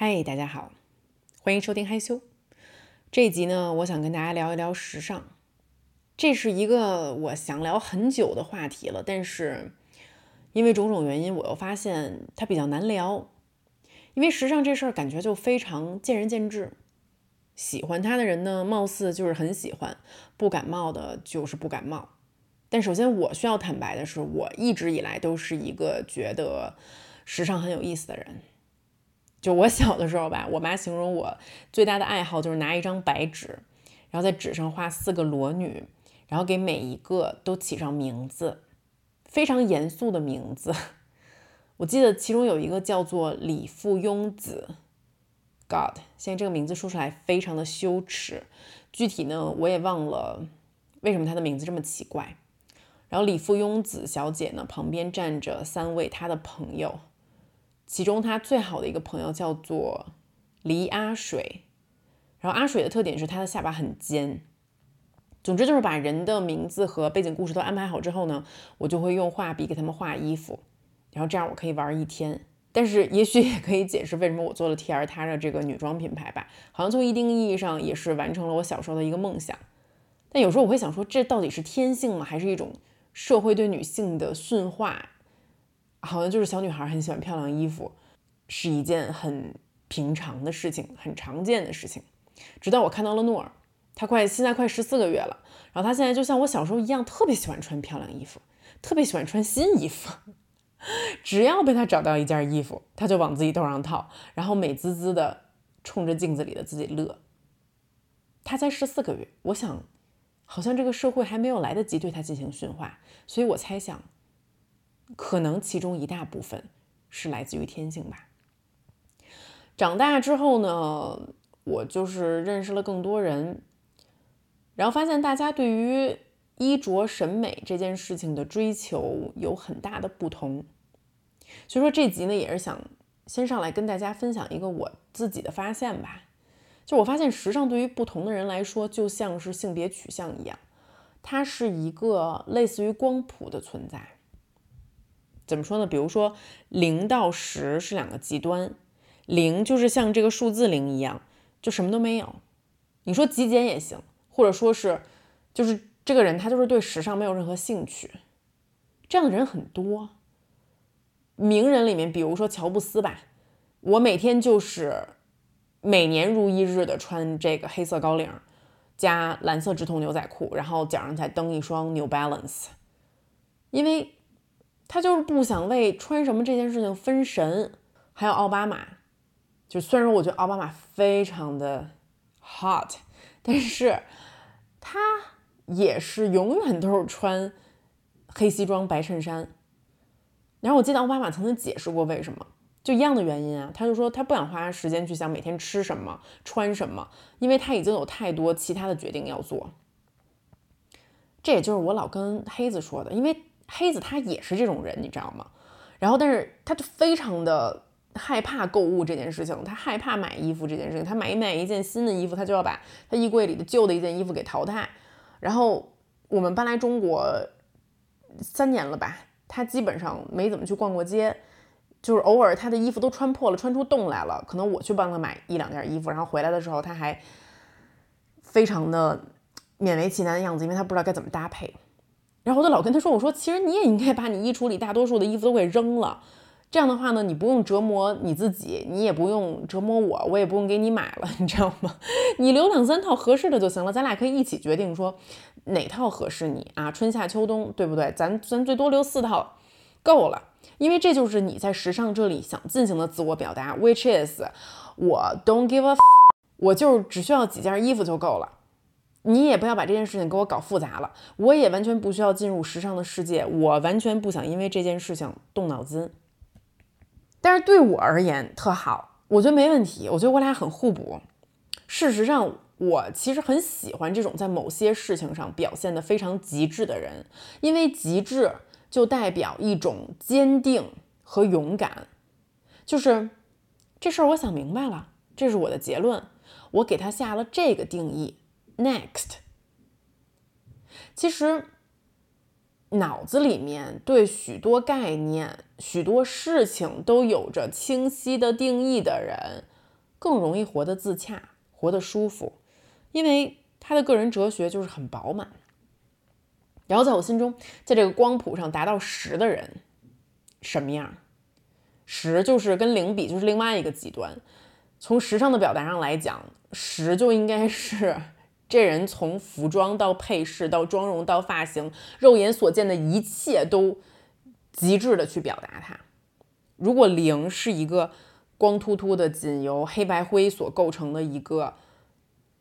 嗨，大家好，欢迎收听害羞。这一集呢，我想跟大家聊一聊时尚。这是一个我想聊很久的话题了，但是因为种种原因，我又发现它比较难聊。因为时尚这事儿，感觉就非常见仁见智。喜欢它的人呢，貌似就是很喜欢；不感冒的，就是不感冒。但首先，我需要坦白的是，我一直以来都是一个觉得时尚很有意思的人。就我小的时候吧，我妈形容我最大的爱好就是拿一张白纸，然后在纸上画四个裸女，然后给每一个都起上名字，非常严肃的名字。我记得其中有一个叫做李富庸子，God，现在这个名字说出来非常的羞耻。具体呢，我也忘了为什么她的名字这么奇怪。然后李富庸子小姐呢，旁边站着三位她的朋友。其中他最好的一个朋友叫做黎阿水，然后阿水的特点是他的下巴很尖。总之就是把人的名字和背景故事都安排好之后呢，我就会用画笔给他们画衣服，然后这样我可以玩一天。但是也许也可以解释为什么我做了 T R 他的这个女装品牌吧，好像从一定意义上也是完成了我小时候的一个梦想。但有时候我会想说，这到底是天性吗，还是一种社会对女性的驯化？好像就是小女孩很喜欢漂亮衣服，是一件很平常的事情，很常见的事情。直到我看到了诺尔，他快现在快十四个月了，然后他现在就像我小时候一样，特别喜欢穿漂亮衣服，特别喜欢穿新衣服。只要被他找到一件衣服，他就往自己头上套，然后美滋滋的冲着镜子里的自己乐。他才十四个月，我想，好像这个社会还没有来得及对他进行驯化，所以我猜想。可能其中一大部分是来自于天性吧。长大之后呢，我就是认识了更多人，然后发现大家对于衣着审美这件事情的追求有很大的不同。所以说这集呢，也是想先上来跟大家分享一个我自己的发现吧。就我发现，时尚对于不同的人来说，就像是性别取向一样，它是一个类似于光谱的存在。怎么说呢？比如说，零到十是两个极端，零就是像这个数字零一样，就什么都没有。你说极简也行，或者说是，就是这个人他就是对时尚没有任何兴趣，这样的人很多。名人里面，比如说乔布斯吧，我每天就是每年如一日的穿这个黑色高领加蓝色直筒牛仔裤，然后脚上再蹬一双 New Balance，因为。他就是不想为穿什么这件事情分神。还有奥巴马，就虽然我觉得奥巴马非常的 hot，但是他也是永远都是穿黑西装白衬衫。然后我记得奥巴马曾经解释过为什么，就一样的原因啊，他就说他不想花时间去想每天吃什么穿什么，因为他已经有太多其他的决定要做。这也就是我老跟黑子说的，因为。黑子他也是这种人，你知道吗？然后，但是他就非常的害怕购物这件事情，他害怕买衣服这件事情。他买一买一件新的衣服，他就要把他衣柜里的旧的一件衣服给淘汰。然后我们搬来中国三年了吧，他基本上没怎么去逛过街，就是偶尔他的衣服都穿破了，穿出洞来了，可能我去帮他买一两件衣服，然后回来的时候他还非常的勉为其难的样子，因为他不知道该怎么搭配。然后我就老跟他说：“我说其实你也应该把你衣橱里大多数的衣服都给扔了，这样的话呢，你不用折磨你自己，你也不用折磨我，我也不用给你买了，你知道吗？你留两三套合适的就行了，咱俩可以一起决定说哪套合适你啊，春夏秋冬，对不对？咱咱最多留四套够了，因为这就是你在时尚这里想进行的自我表达，which is 我 don't give a，我就只需要几件衣服就够了。”你也不要把这件事情给我搞复杂了，我也完全不需要进入时尚的世界，我完全不想因为这件事情动脑筋。但是对我而言特好，我觉得没问题，我觉得我俩很互补。事实上，我其实很喜欢这种在某些事情上表现得非常极致的人，因为极致就代表一种坚定和勇敢。就是这事儿，我想明白了，这是我的结论，我给他下了这个定义。Next，其实脑子里面对许多概念、许多事情都有着清晰的定义的人，更容易活得自洽，活得舒服，因为他的个人哲学就是很饱满。然后在我心中，在这个光谱上达到十的人什么样？十就是跟零比，就是另外一个极端。从时尚的表达上来讲，十就应该是这人从服装到配饰到妆容到发型，肉眼所见的一切都极致的去表达它。如果零是一个光秃秃的、仅由黑白灰所构成的一个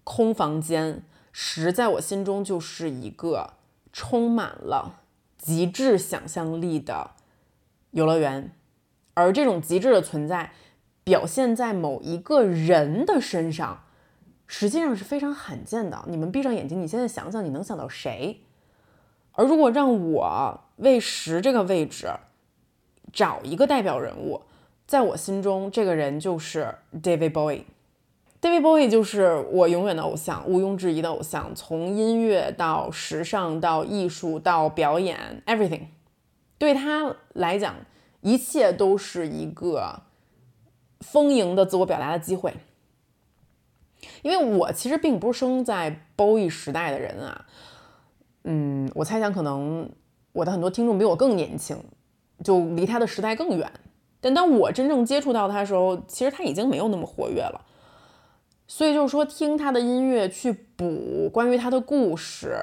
空房间，十在我心中就是一个充满了极致想象力的游乐园。而这种极致的存在，表现在某一个人的身上，实际上是非常罕见的。你们闭上眼睛，你现在想想，你能想到谁？而如果让我为十这个位置找一个代表人物，在我心中，这个人就是 David Bowie。David Bowie 就是我永远的偶像，毋庸置疑的偶像。从音乐到时尚到艺术到表演，everything，对他来讲。一切都是一个丰盈的自我表达的机会，因为我其实并不是生在 Bowie 时代的人啊，嗯，我猜想可能我的很多听众比我更年轻，就离他的时代更远。但当我真正接触到他的时候，其实他已经没有那么活跃了。所以就是说，听他的音乐去补关于他的故事，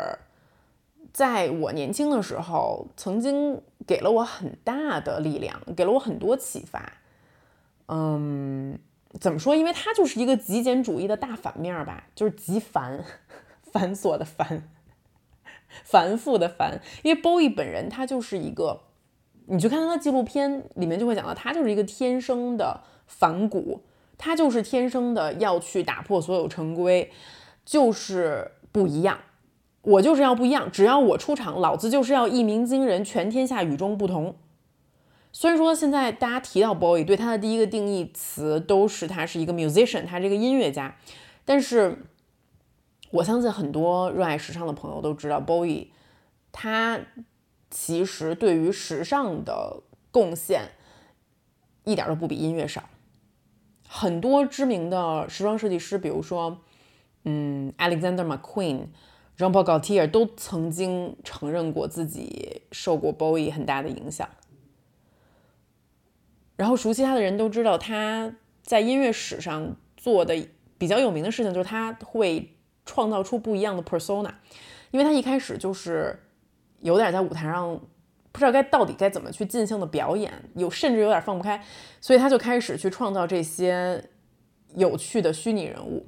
在我年轻的时候曾经。给了我很大的力量，给了我很多启发。嗯，怎么说？因为他就是一个极简主义的大反面吧，就是极繁，繁琐的繁，繁复的繁。因为 Bowie 本人他就是一个，你去看他的纪录片里面就会讲到，他就是一个天生的反骨，他就是天生的要去打破所有成规，就是不一样。我就是要不一样，只要我出场，老子就是要一鸣惊人，全天下与众不同。虽然说现在大家提到 Bowie，对他的第一个定义词都是他是一个 musician，他这个音乐家，但是我相信很多热爱时尚的朋友都知道，Bowie 他其实对于时尚的贡献一点都不比音乐少。很多知名的时装设计师，比如说，嗯，Alexander McQueen。Jean Paul Gaultier 都曾经承认过自己受过 Bowie 很大的影响，然后熟悉他的人都知道他在音乐史上做的比较有名的事情就是他会创造出不一样的 persona，因为他一开始就是有点在舞台上不知道该到底该怎么去尽兴的表演，有甚至有点放不开，所以他就开始去创造这些有趣的虚拟人物，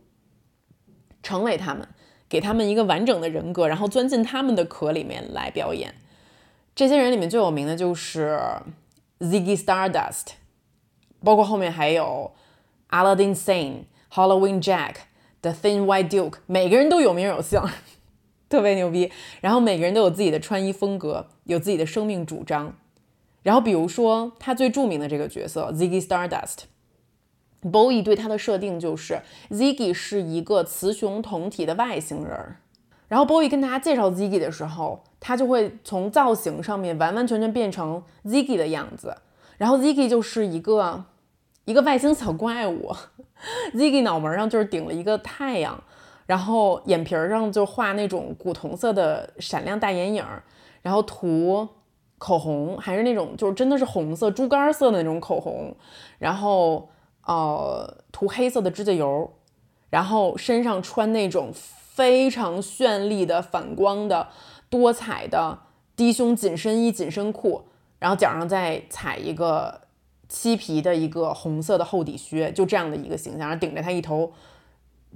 成为他们。给他们一个完整的人格，然后钻进他们的壳里面来表演。这些人里面最有名的就是 Ziggy Stardust，包括后面还有 Aladdin Sane、Halloween Jack、The Thin White Duke，每个人都有名有姓，特别牛逼。然后每个人都有自己的穿衣风格，有自己的生命主张。然后比如说他最著名的这个角色 Ziggy Stardust。Bowie 对他的设定就是 Ziggy 是一个雌雄同体的外星人儿。然后 Bowie 跟大家介绍 Ziggy 的时候，他就会从造型上面完完全全变成 Ziggy 的样子。然后 Ziggy 就是一个一个外星小怪物。Ziggy 脑门上就是顶了一个太阳，然后眼皮上就画那种古铜色的闪亮大眼影，然后涂口红还是那种就是真的是红色猪肝色的那种口红，然后。呃，涂黑色的指甲油，然后身上穿那种非常绚丽的反光的多彩的低胸紧身衣、紧身裤，然后脚上再踩一个漆皮的一个红色的厚底靴，就这样的一个形象，然后顶着他一头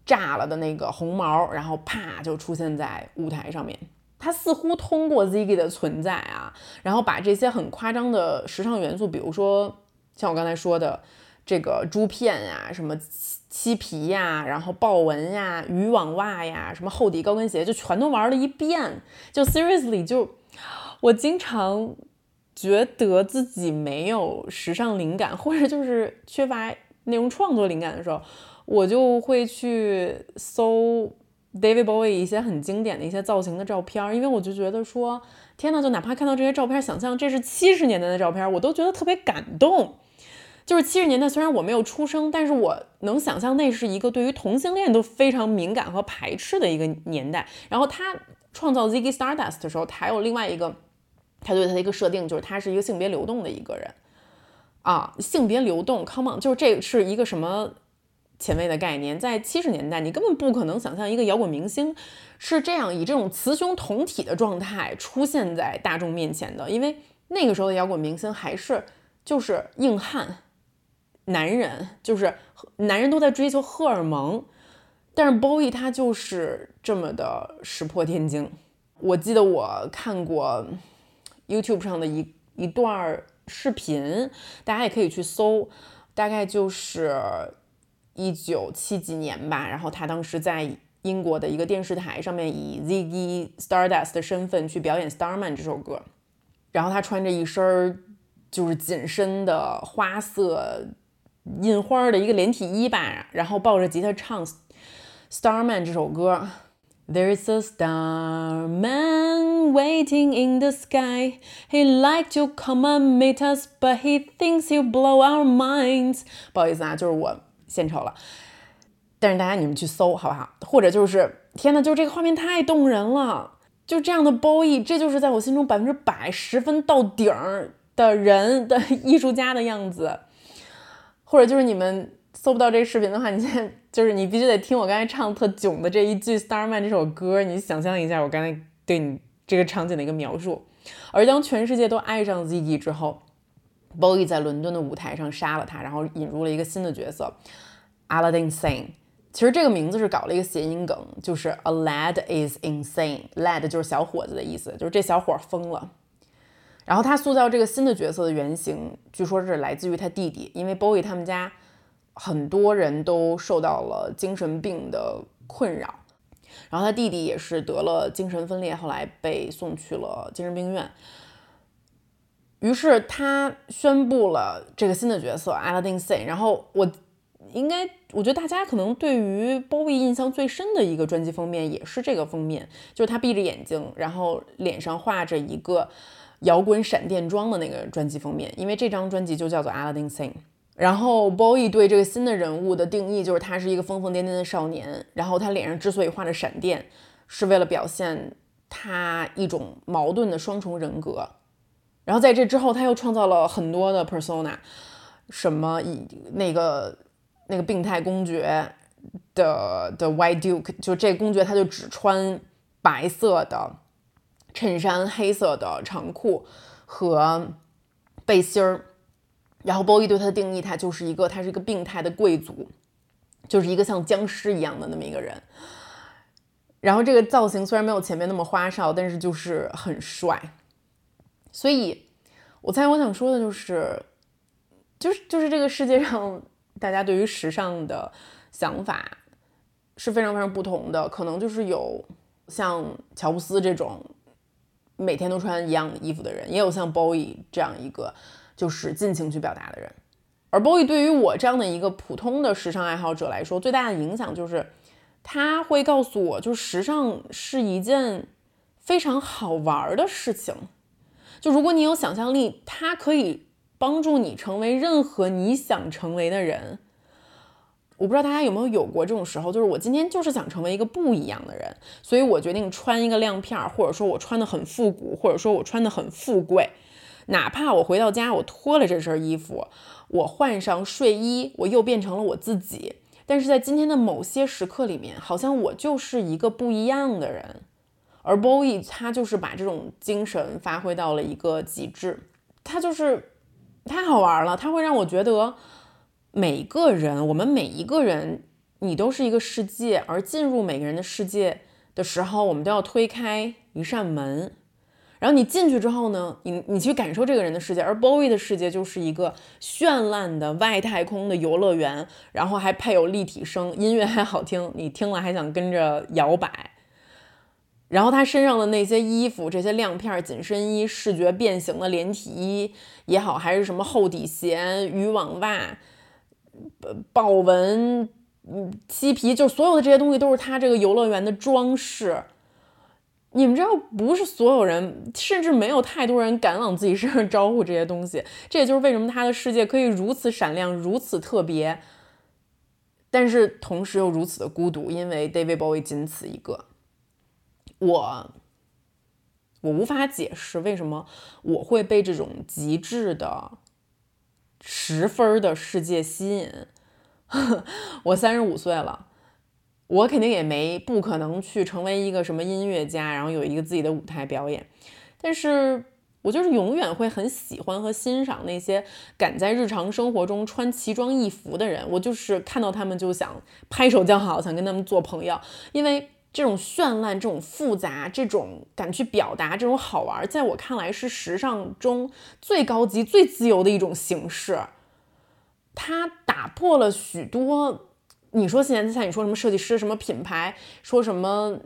炸了的那个红毛，然后啪就出现在舞台上面。他似乎通过 Ziggy 的存在啊，然后把这些很夸张的时尚元素，比如说像我刚才说的。这个珠片呀，什么漆皮呀，然后豹纹呀，渔网袜呀，什么厚底高跟鞋，就全都玩了一遍。就 seriously，就我经常觉得自己没有时尚灵感，或者就是缺乏内容创作灵感的时候，我就会去搜 David Bowie 一些很经典的一些造型的照片，因为我就觉得说，天呐，就哪怕看到这些照片，想象这是七十年代的照片，我都觉得特别感动。就是七十年代，虽然我没有出生，但是我能想象那是一个对于同性恋都非常敏感和排斥的一个年代。然后他创造 Ziggy Stardust 的时候，还有另外一个，他对他的一个设定就是他是一个性别流动的一个人啊，性别流动，Come on，就是这是一个什么前卫的概念？在七十年代，你根本不可能想象一个摇滚明星是这样以这种雌雄同体的状态出现在大众面前的，因为那个时候的摇滚明星还是就是硬汉。男人就是男人都在追求荷尔蒙，但是 Bowie 他就是这么的石破天惊。我记得我看过 YouTube 上的一一段视频，大家也可以去搜，大概就是一九七几年吧。然后他当时在英国的一个电视台上面以 Ziggy Stardust 的身份去表演《Starman》这首歌，然后他穿着一身就是紧身的花色。印花的一个连体衣吧，然后抱着吉他唱《Starman》这首歌。There's a starman waiting in the sky. He like to come and meet us, but he thinks he'll blow our minds. 不好意思啊，就是我献丑了。但是大家你们去搜好不好？或者就是天呐，就是这个画面太动人了。就这样的 Bowie，这就是在我心中百分之百十分到顶的人的艺术家的样子。或者就是你们搜不到这个视频的话，你现在就是你必须得听我刚才唱特囧的这一句《Starman》这首歌，你想象一下我刚才对你这个场景的一个描述。而当全世界都爱上 Ziggy 之后，Bowie 在伦敦的舞台上杀了他，然后引入了一个新的角色 Aladdin Sane。其实这个名字是搞了一个谐音梗，就是 A lad is insane，lad 就是小伙子的意思，就是这小伙疯了。然后他塑造这个新的角色的原型，据说是来自于他弟弟，因为 boy 他们家很多人都受到了精神病的困扰，然后他弟弟也是得了精神分裂，后来被送去了精神病院。于是他宣布了这个新的角色 Aladdin Sane。然后我应该，我觉得大家可能对于 boy 印象最深的一个专辑封面也是这个封面，就是他闭着眼睛，然后脸上画着一个。摇滚闪电装的那个专辑封面，因为这张专辑就叫做 Aladdin Sane。然后 Bowie 对这个新的人物的定义就是他是一个疯疯癫癫的少年，然后他脸上之所以画着闪电，是为了表现他一种矛盾的双重人格。然后在这之后，他又创造了很多的 persona，什么以那个那个病态公爵的的 White Duke，就这个公爵他就只穿白色的。衬衫黑色的长裤和背心儿，然后 Bowie 对他的定义，他就是一个，他是一个病态的贵族，就是一个像僵尸一样的那么一个人。然后这个造型虽然没有前面那么花哨，但是就是很帅。所以，我猜我想说的就是，就是就是这个世界上大家对于时尚的想法是非常非常不同的，可能就是有像乔布斯这种。每天都穿一样的衣服的人，也有像 Bowie 这样一个就是尽情去表达的人。而 Bowie 对于我这样的一个普通的时尚爱好者来说，最大的影响就是他会告诉我，就时尚是一件非常好玩的事情。就如果你有想象力，它可以帮助你成为任何你想成为的人。我不知道大家有没有有过这种时候，就是我今天就是想成为一个不一样的人，所以我决定穿一个亮片儿，或者说我穿的很复古，或者说我穿的很富贵，哪怕我回到家我脱了这身衣服，我换上睡衣，我又变成了我自己。但是在今天的某些时刻里面，好像我就是一个不一样的人。而 Bowie 他就是把这种精神发挥到了一个极致，他就是太好玩了，他会让我觉得。每个人，我们每一个人，你都是一个世界，而进入每个人的世界的时候，我们都要推开一扇门，然后你进去之后呢，你你去感受这个人的世界，而 Bowie 的世界就是一个绚烂的外太空的游乐园，然后还配有立体声，音乐还好听，你听了还想跟着摇摆，然后他身上的那些衣服，这些亮片紧身衣、视觉变形的连体衣也好，还是什么厚底鞋、渔网袜。豹纹，嗯，漆皮，就所有的这些东西都是他这个游乐园的装饰。你们知道，不是所有人，甚至没有太多人敢往自己身上招呼这些东西。这也就是为什么他的世界可以如此闪亮，如此特别，但是同时又如此的孤独，因为 David Bowie 仅此一个。我，我无法解释为什么我会被这种极致的十分的世界吸引。我三十五岁了。我肯定也没不可能去成为一个什么音乐家，然后有一个自己的舞台表演。但是我就是永远会很喜欢和欣赏那些敢在日常生活中穿奇装异服的人。我就是看到他们就想拍手叫好，想跟他们做朋友。因为这种绚烂、这种复杂、这种敢去表达、这种好玩，在我看来是时尚中最高级、最自由的一种形式。它打破了许多。你说现在像你说什么设计师什么品牌说什么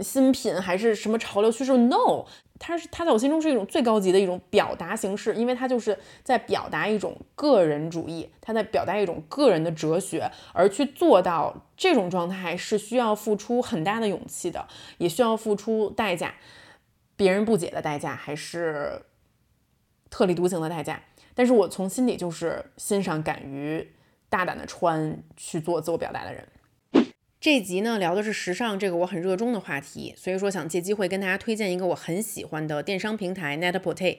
新品还是什么潮流趋势？No，它是它在我心中是一种最高级的一种表达形式，因为它就是在表达一种个人主义，它在表达一种个人的哲学，而去做到这种状态是需要付出很大的勇气的，也需要付出代价，别人不解的代价，还是特立独行的代价。但是我从心底就是欣赏敢于。大胆的穿去做自我表达的人。这集呢聊的是时尚这个我很热衷的话题，所以说想借机会跟大家推荐一个我很喜欢的电商平台 Net-a-Porter。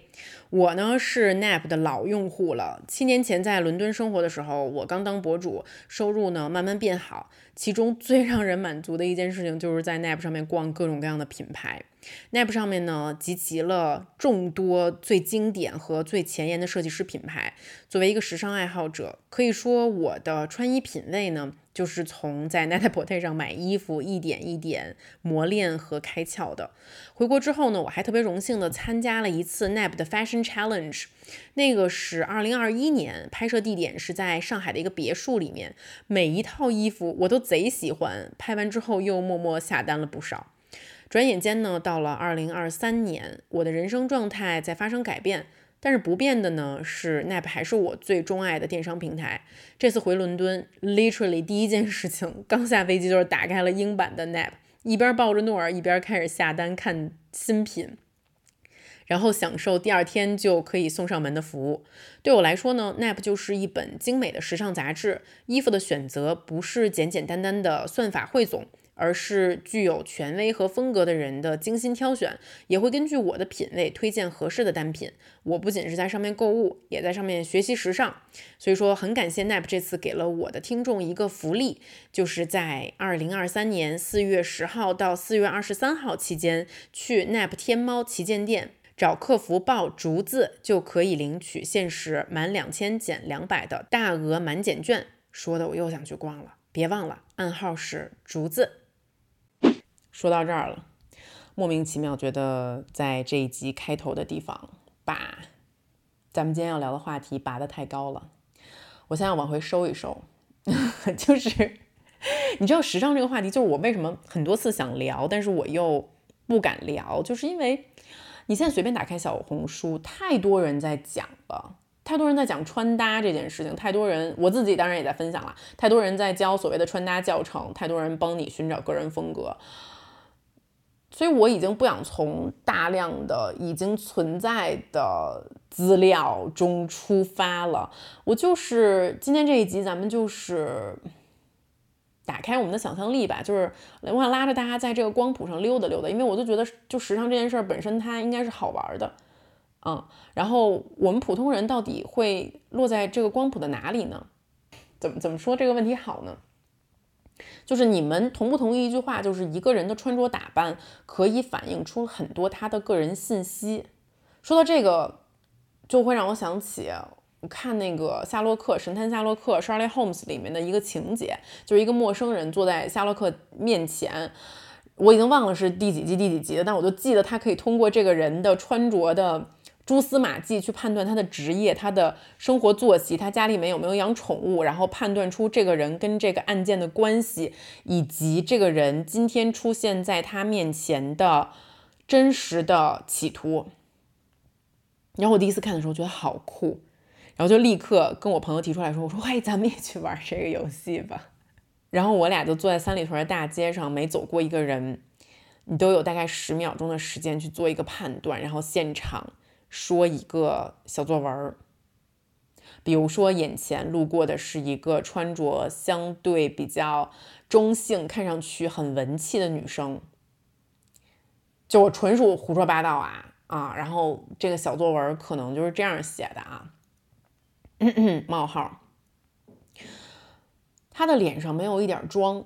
我呢是 Nap 的老用户了，七年前在伦敦生活的时候，我刚当博主，收入呢慢慢变好。其中最让人满足的一件事情，就是在 Nap 上面逛各种各样的品牌。Nap 上面呢集齐了众多最经典和最前沿的设计师品牌。作为一个时尚爱好者，可以说我的穿衣品味呢。就是从在 Net-a-Porter 上买衣服一点一点磨练和开窍的。回国之后呢，我还特别荣幸的参加了一次 Nap 的 Fashion Challenge，那个是二零二一年，拍摄地点是在上海的一个别墅里面。每一套衣服我都贼喜欢，拍完之后又默默下单了不少。转眼间呢，到了二零二三年，我的人生状态在发生改变。但是不变的呢，是 Nap 还是我最钟爱的电商平台。这次回伦敦，literally 第一件事情，刚下飞机就是打开了英版的 Nap，一边抱着诺尔，一边开始下单看新品，然后享受第二天就可以送上门的服务。对我来说呢，Nap 就是一本精美的时尚杂志，衣服的选择不是简简单单的算法汇总。而是具有权威和风格的人的精心挑选，也会根据我的品味推荐合适的单品。我不仅是在上面购物，也在上面学习时尚。所以说，很感谢 Nap 这次给了我的听众一个福利，就是在二零二三年四月十号到四月二十三号期间，去 Nap 天猫旗舰店找客服报“竹子”，就可以领取限时满两千减两百的大额满减券。说的我又想去逛了，别忘了暗号是竹子。说到这儿了，莫名其妙觉得在这一集开头的地方把咱们今天要聊的话题拔得太高了，我现在往回收一收。就是你知道时尚这个话题，就是我为什么很多次想聊，但是我又不敢聊，就是因为你现在随便打开小红书，太多人在讲了，太多人在讲穿搭这件事情，太多人我自己当然也在分享了，太多人在教所谓的穿搭教程，太多人帮你寻找个人风格。所以我已经不想从大量的已经存在的资料中出发了。我就是今天这一集，咱们就是打开我们的想象力吧。就是我想拉着大家在这个光谱上溜达溜达，因为我就觉得，就时尚这件事本身它应该是好玩的，嗯。然后我们普通人到底会落在这个光谱的哪里呢？怎么怎么说这个问题好呢？就是你们同不同意一句话？就是一个人的穿着打扮可以反映出很多他的个人信息。说到这个，就会让我想起看那个夏洛克神探夏洛克 Sherlock Holmes 里面的一个情节，就是一个陌生人坐在夏洛克面前，我已经忘了是第几集第几集了，但我就记得他可以通过这个人的穿着的。蛛丝马迹去判断他的职业、他的生活作息、他家里面有没有养宠物，然后判断出这个人跟这个案件的关系，以及这个人今天出现在他面前的真实的企图。然后我第一次看的时候觉得好酷，然后就立刻跟我朋友提出来说：“我说，嘿，咱们也去玩这个游戏吧。”然后我俩就坐在三里屯的大街上，每走过一个人。你都有大概十秒钟的时间去做一个判断，然后现场说一个小作文儿。比如说，眼前路过的是一个穿着相对比较中性、看上去很文气的女生，就我纯属胡说八道啊啊！然后这个小作文可能就是这样写的啊，冒号，她的脸上没有一点妆，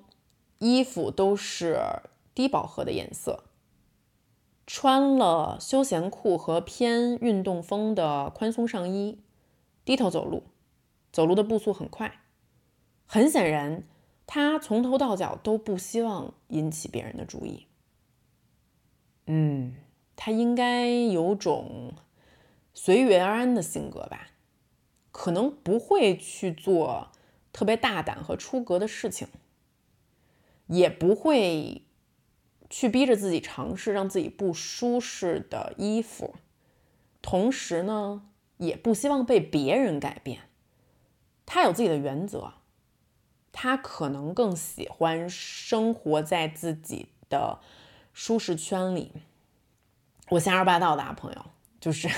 衣服都是。低饱和的颜色，穿了休闲裤和偏运动风的宽松上衣，低头走路，走路的步速很快。很显然，他从头到脚都不希望引起别人的注意。嗯，他应该有种随遇而安的性格吧，可能不会去做特别大胆和出格的事情，也不会。去逼着自己尝试让自己不舒适的衣服，同时呢，也不希望被别人改变。他有自己的原则，他可能更喜欢生活在自己的舒适圈里。我瞎说八道的啊，朋友，就是。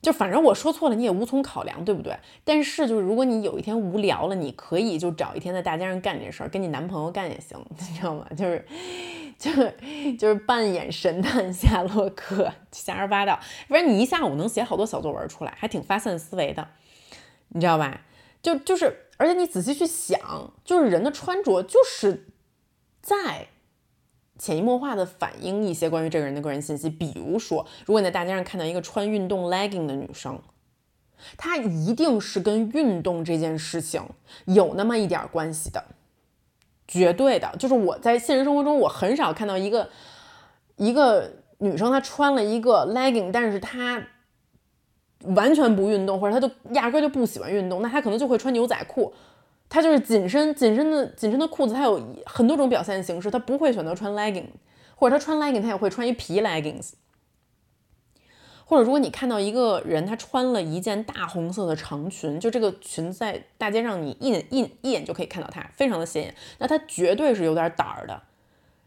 就反正我说错了，你也无从考量，对不对？但是就是如果你有一天无聊了，你可以就找一天在大街上干这事儿，跟你男朋友干也行，你知道吗？就是，就就是扮演神探夏洛克，瞎说八道。不然你一下午能写好多小作文出来，还挺发散思维的，你知道吧？就就是，而且你仔细去想，就是人的穿着就是在。潜移默化的反映一些关于这个人的个人信息，比如说，如果你在大街上看到一个穿运动 legging 的女生，她一定是跟运动这件事情有那么一点关系的，绝对的。就是我在现实生活中，我很少看到一个一个女生她穿了一个 legging，但是她完全不运动，或者她就压根就不喜欢运动，那她可能就会穿牛仔裤。她就是紧身紧身的紧身的裤子，它有很多种表现形式。她不会选择穿 legging，或者她穿 legging，她也会穿一皮 leggings。或者如果你看到一个人，他穿了一件大红色的长裙，就这个裙子在大街上你一眼一一眼就可以看到它，非常的显眼。那他绝对是有点胆儿的。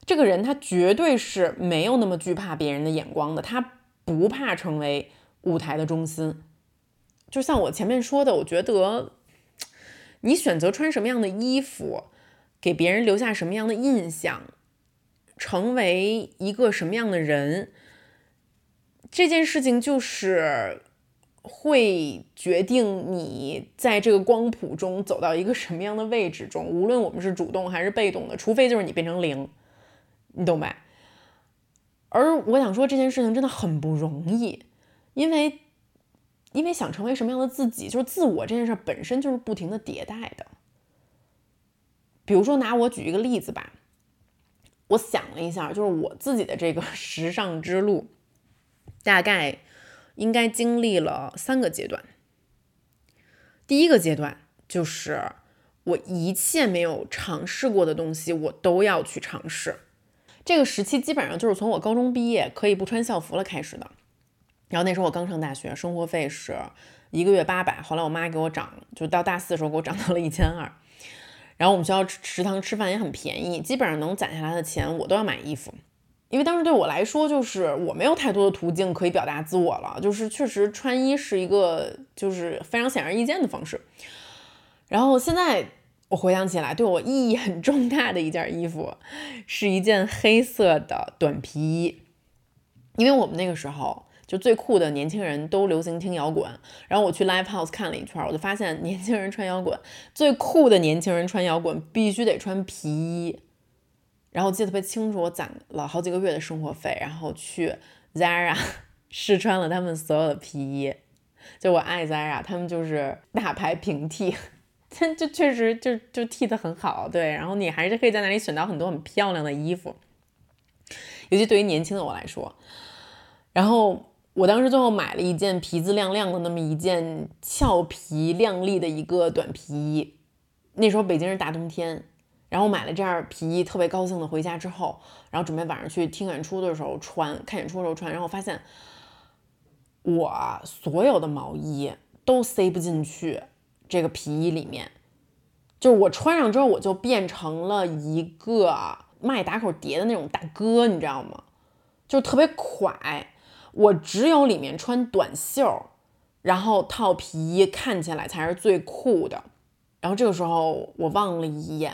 这个人他绝对是没有那么惧怕别人的眼光的，他不怕成为舞台的中心。就像我前面说的，我觉得。你选择穿什么样的衣服，给别人留下什么样的印象，成为一个什么样的人，这件事情就是会决定你在这个光谱中走到一个什么样的位置中。无论我们是主动还是被动的，除非就是你变成零，你懂吧？而我想说这件事情真的很不容易，因为。因为想成为什么样的自己，就是自我这件事本身就是不停的迭代的。比如说，拿我举一个例子吧，我想了一下，就是我自己的这个 时尚之路，大概应该经历了三个阶段。第一个阶段就是我一切没有尝试过的东西，我都要去尝试。这个时期基本上就是从我高中毕业可以不穿校服了开始的。然后那时候我刚上大学，生活费是一个月八百，后来我妈给我涨，就到大四的时候给我涨到了一千二。然后我们学校食堂吃饭也很便宜，基本上能攒下来的钱我都要买衣服，因为当时对我来说就是我没有太多的途径可以表达自我了，就是确实穿衣是一个就是非常显而易见的方式。然后现在我回想起来，对我意义很重大的一件衣服是一件黑色的短皮衣，因为我们那个时候。就最酷的年轻人都流行听摇滚，然后我去 live house 看了一圈，我就发现年轻人穿摇滚最酷的年轻人穿摇滚必须得穿皮衣。然后记得特别清楚，我攒了好几个月的生活费，然后去 Zara 试穿了他们所有的皮衣。就我爱 Zara，他们就是大牌平替，就确实就就替的很好，对。然后你还是可以在那里选到很多很漂亮的衣服，尤其对于年轻的我来说，然后。我当时最后买了一件皮子亮亮的那么一件俏皮亮丽的一个短皮衣，那时候北京是大冬天，然后买了这件皮衣，特别高兴的回家之后，然后准备晚上去听演出的时候穿，看演出的时候穿，然后发现我所有的毛衣都塞不进去这个皮衣里面，就是我穿上之后我就变成了一个卖打口碟的那种大哥，你知道吗？就特别快。我只有里面穿短袖，然后套皮衣，看起来才是最酷的。然后这个时候，我望了一眼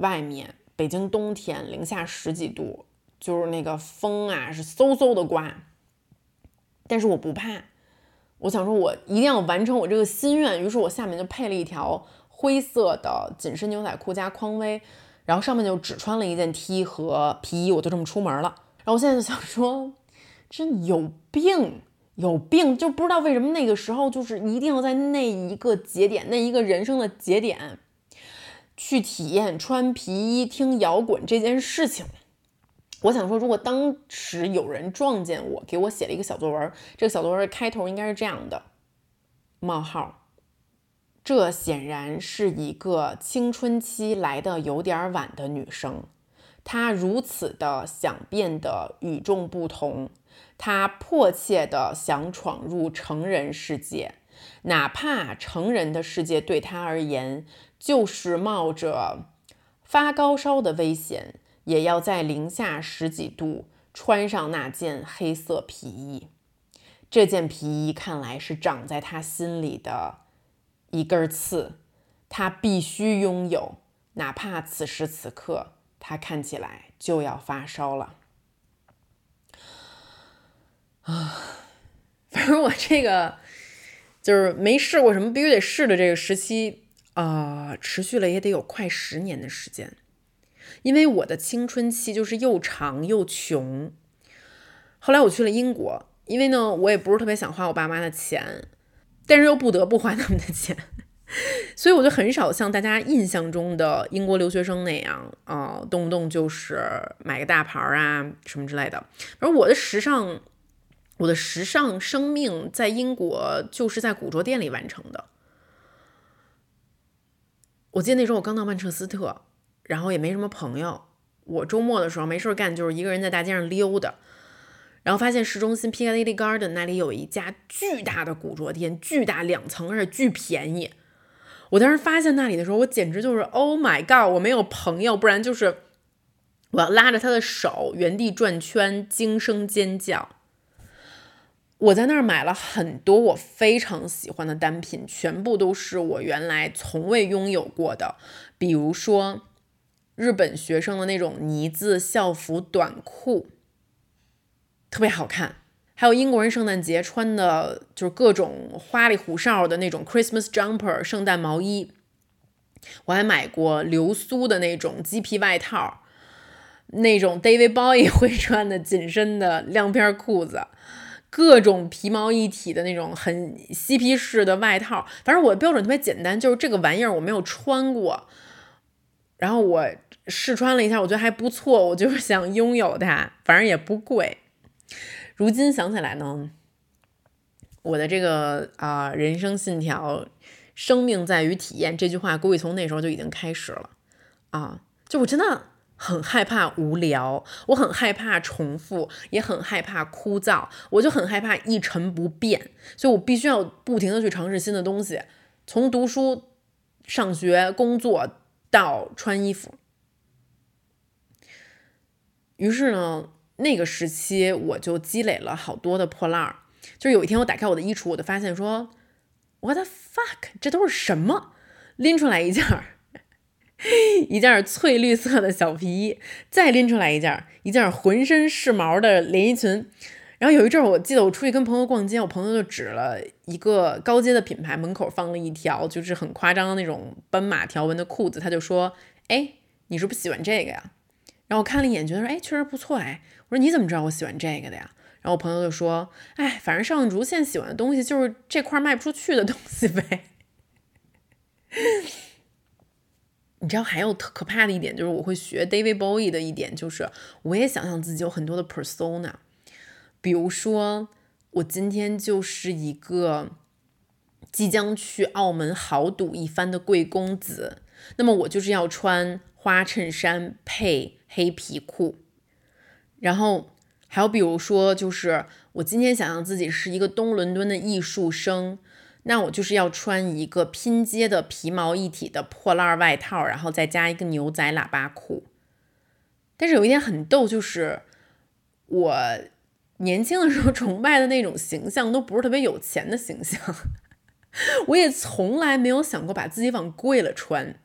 外面，北京冬天零下十几度，就是那个风啊是嗖嗖的刮。但是我不怕，我想说，我一定要完成我这个心愿。于是我下面就配了一条灰色的紧身牛仔裤加匡威，然后上面就只穿了一件 T 和皮衣，我就这么出门了。然后我现在就想说。真有病，有病，就不知道为什么那个时候就是一定要在那一个节点，那一个人生的节点，去体验穿皮衣听摇滚这件事情。我想说，如果当时有人撞见我，给我写了一个小作文，这个小作文的开头应该是这样的：冒号，这显然是一个青春期来的有点晚的女生，她如此的想变得与众不同。她迫切地想闯入成人世界，哪怕成人的世界对她而言就是冒着发高烧的危险，也要在零下十几度穿上那件黑色皮衣。这件皮衣看来是长在他心里的一根刺，他必须拥有，哪怕此时此刻他看起来就要发烧了。啊，反正我这个就是没试过什么必须得试的这个时期啊，持续了也得有快十年的时间。因为我的青春期就是又长又穷。后来我去了英国，因为呢，我也不是特别想花我爸妈的钱，但是又不得不花他们的钱，所以我就很少像大家印象中的英国留学生那样啊，动不动就是买个大牌啊什么之类的。而我的时尚。我的时尚生命在英国就是在古着店里完成的。我记得那时候我刚到曼彻斯特，然后也没什么朋友。我周末的时候没事干，就是一个人在大街上溜达，然后发现市中心 Piccadilly Garden 那里有一家巨大的古着店，巨大两层，而且巨便宜。我当时发现那里的时候，我简直就是 Oh my God！我没有朋友，不然就是我要拉着他的手原地转圈，惊声尖叫。我在那儿买了很多我非常喜欢的单品，全部都是我原来从未拥有过的。比如说，日本学生的那种呢子校服短裤，特别好看；还有英国人圣诞节穿的，就是各种花里胡哨的那种 Christmas jumper 圣诞毛衣。我还买过流苏的那种鸡皮外套，那种 David Bowie 会穿的紧身的亮片裤子。各种皮毛一体的那种很嬉皮士的外套，反正我的标准特别简单，就是这个玩意儿我没有穿过，然后我试穿了一下，我觉得还不错，我就是想拥有它，反正也不贵。如今想起来呢，我的这个啊人生信条“生命在于体验”这句话，估计从那时候就已经开始了啊，就我真的。很害怕无聊，我很害怕重复，也很害怕枯燥，我就很害怕一成不变，所以我必须要不停的去尝试新的东西，从读书、上学、工作到穿衣服。于是呢，那个时期我就积累了好多的破烂儿，就是有一天我打开我的衣橱，我就发现说，What the fuck，这都是什么？拎出来一件儿。一件翠绿色的小皮衣，再拎出来一件，一件浑身是毛的连衣裙。然后有一阵儿，我记得我出去跟朋友逛街，我朋友就指了一个高阶的品牌门口放了一条就是很夸张的那种斑马条纹的裤子，他就说：“哎，你是不是喜欢这个呀？”然后我看了一眼，觉得说：“哎，确实不错。”哎，我说：“你怎么知道我喜欢这个的呀？”然后我朋友就说：“哎，反正上竹现在喜欢的东西就是这块卖不出去的东西呗。”你知道还有特可怕的一点，就是我会学 David Bowie 的一点，就是我也想象自己有很多的 persona。比如说，我今天就是一个即将去澳门豪赌一番的贵公子，那么我就是要穿花衬衫配黑皮裤。然后还有比如说，就是我今天想象自己是一个东伦敦的艺术生。那我就是要穿一个拼接的皮毛一体的破烂外套，然后再加一个牛仔喇叭裤。但是有一点很逗，就是我年轻的时候崇拜的那种形象，都不是特别有钱的形象。我也从来没有想过把自己往贵了穿，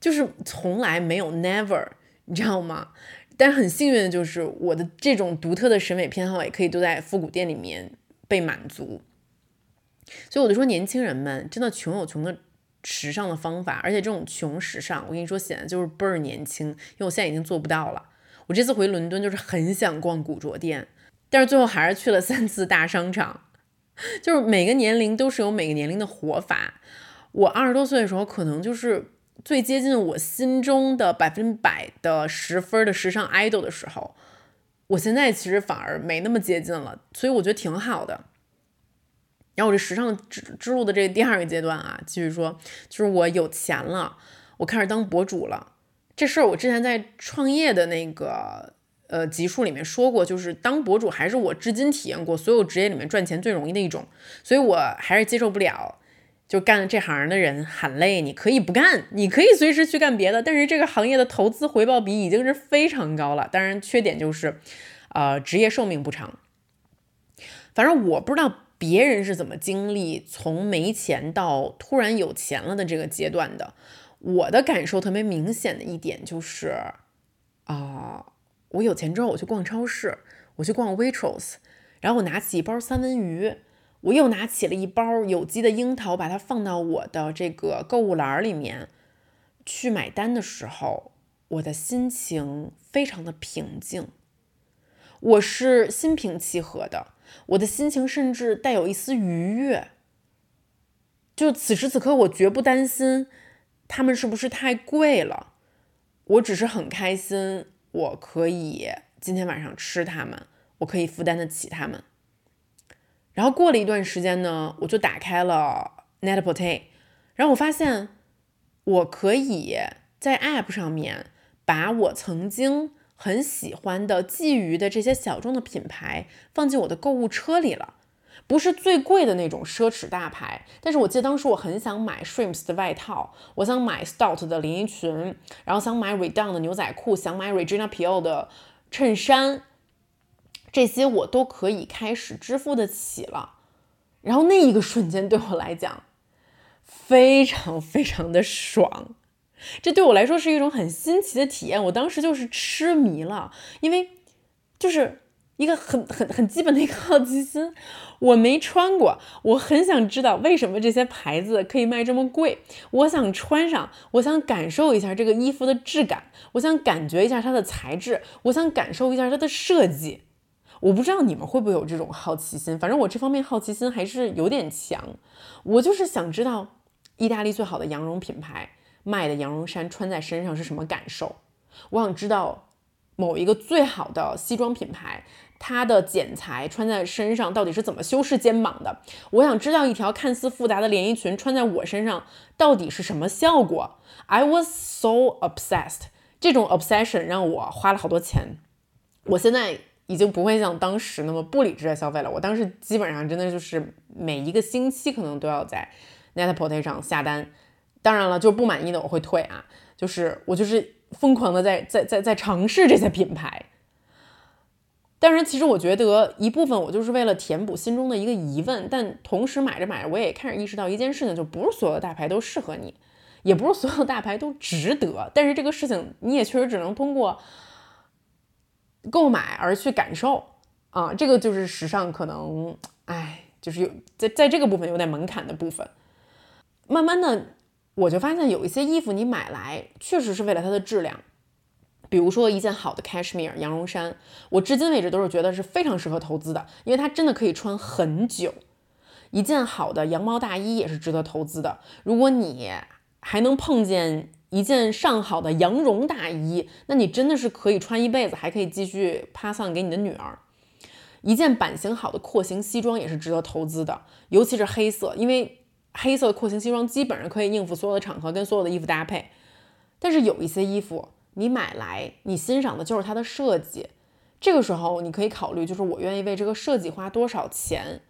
就是从来没有 never，你知道吗？但是很幸运的就是，我的这种独特的审美偏好也可以都在复古店里面被满足。所以我就说，年轻人们真的穷有穷的时尚的方法，而且这种穷时尚，我跟你说显得就是倍儿年轻。因为我现在已经做不到了。我这次回伦敦就是很想逛古着店，但是最后还是去了三次大商场。就是每个年龄都是有每个年龄的活法。我二十多岁的时候，可能就是最接近我心中的百分百的十分的时尚 idol 的时候。我现在其实反而没那么接近了，所以我觉得挺好的。然后我这时尚之之路的这第二个阶段啊，继续说，就是我有钱了，我开始当博主了。这事儿我之前在创业的那个。呃，集数里面说过，就是当博主还是我至今体验过所有职业里面赚钱最容易的一种，所以我还是接受不了，就干这行的人喊累。你可以不干，你可以随时去干别的，但是这个行业的投资回报比已经是非常高了。当然，缺点就是，呃，职业寿命不长。反正我不知道别人是怎么经历从没钱到突然有钱了的这个阶段的。我的感受特别明显的一点就是，啊。我有钱之后，我去逛超市，我去逛 waitros，然后我拿起一包三文鱼，我又拿起了一包有机的樱桃，把它放到我的这个购物篮里面。去买单的时候，我的心情非常的平静，我是心平气和的，我的心情甚至带有一丝愉悦。就此时此刻，我绝不担心他们是不是太贵了，我只是很开心。我可以今天晚上吃它们，我可以负担得起它们。然后过了一段时间呢，我就打开了 Netpot，然后我发现我可以在 App 上面把我曾经很喜欢的觊觎的这些小众的品牌放进我的购物车里了。不是最贵的那种奢侈大牌，但是我记得当时我很想买 Shrimps 的外套，我想买 Stout 的连衣裙，然后想买 Redone 的牛仔裤，想买 Regina Pio 的衬衫，这些我都可以开始支付得起了。然后那一个瞬间对我来讲，非常非常的爽，这对我来说是一种很新奇的体验。我当时就是痴迷了，因为就是。一个很很很基本的一个好奇心，我没穿过，我很想知道为什么这些牌子可以卖这么贵。我想穿上，我想感受一下这个衣服的质感，我想感觉一下它的材质，我想感受一下它的设计。我不知道你们会不会有这种好奇心，反正我这方面好奇心还是有点强。我就是想知道意大利最好的羊绒品牌卖的羊绒衫穿在身上是什么感受。我想知道某一个最好的西装品牌。它的剪裁穿在身上到底是怎么修饰肩膀的？我想知道一条看似复杂的连衣裙穿在我身上到底是什么效果。I was so obsessed，这种 obsession 让我花了好多钱。我现在已经不会像当时那么不理智的消费了。我当时基本上真的就是每一个星期可能都要在 Netpotet 上下单。当然了，就不满意的我会退啊。就是我就是疯狂的在在在在尝试这些品牌。当然，其实我觉得一部分我就是为了填补心中的一个疑问，但同时买着买着，我也开始意识到一件事情，就不是所有的大牌都适合你，也不是所有大牌都值得。但是这个事情你也确实只能通过购买而去感受啊，这个就是时尚可能，哎，就是有在在这个部分有点门槛的部分。慢慢的，我就发现有一些衣服你买来确实是为了它的质量。比如说一件好的 cashmere 羊绒衫，我至今为止都是觉得是非常适合投资的，因为它真的可以穿很久。一件好的羊毛大衣也是值得投资的。如果你还能碰见一件上好的羊绒大衣，那你真的是可以穿一辈子，还可以继续 pass on 给你的女儿。一件版型好的廓形西装也是值得投资的，尤其是黑色，因为黑色的廓形西装基本上可以应付所有的场合跟所有的衣服搭配。但是有一些衣服。你买来，你欣赏的就是它的设计。这个时候，你可以考虑，就是我愿意为这个设计花多少钱。